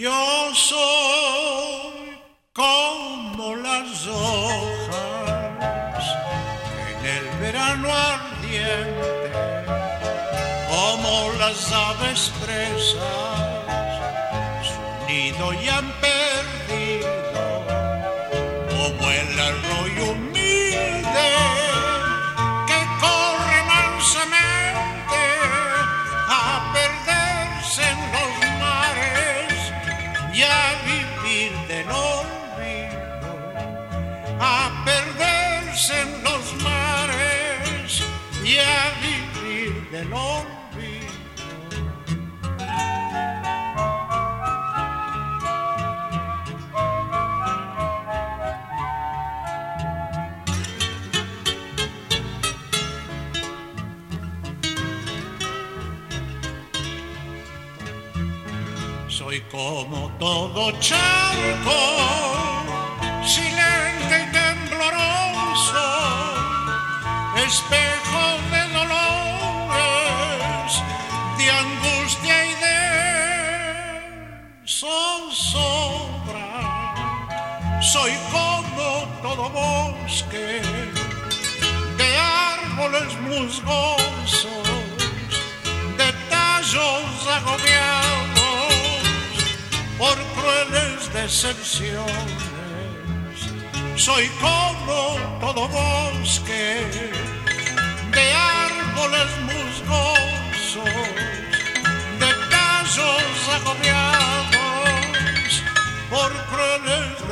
Yo soy como las hojas en el verano ardiente, como las aves presas, su nido ya han Soy como todo charco, zozobra. Soy como todo bosque de árboles musgosos, de tallos agobiados por crueles decepciones. Soy como todo bosque de árboles musgosos, de tallos agobiados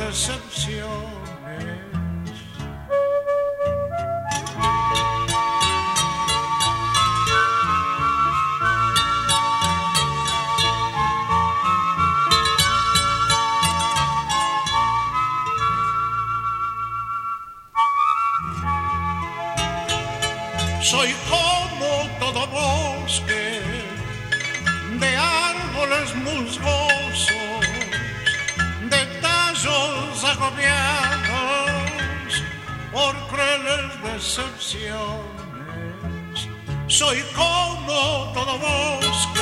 decepciones. Soy como todo bosque de árboles musgosos, de tallos agobiados por crueles decepciones. Soy como todo bosque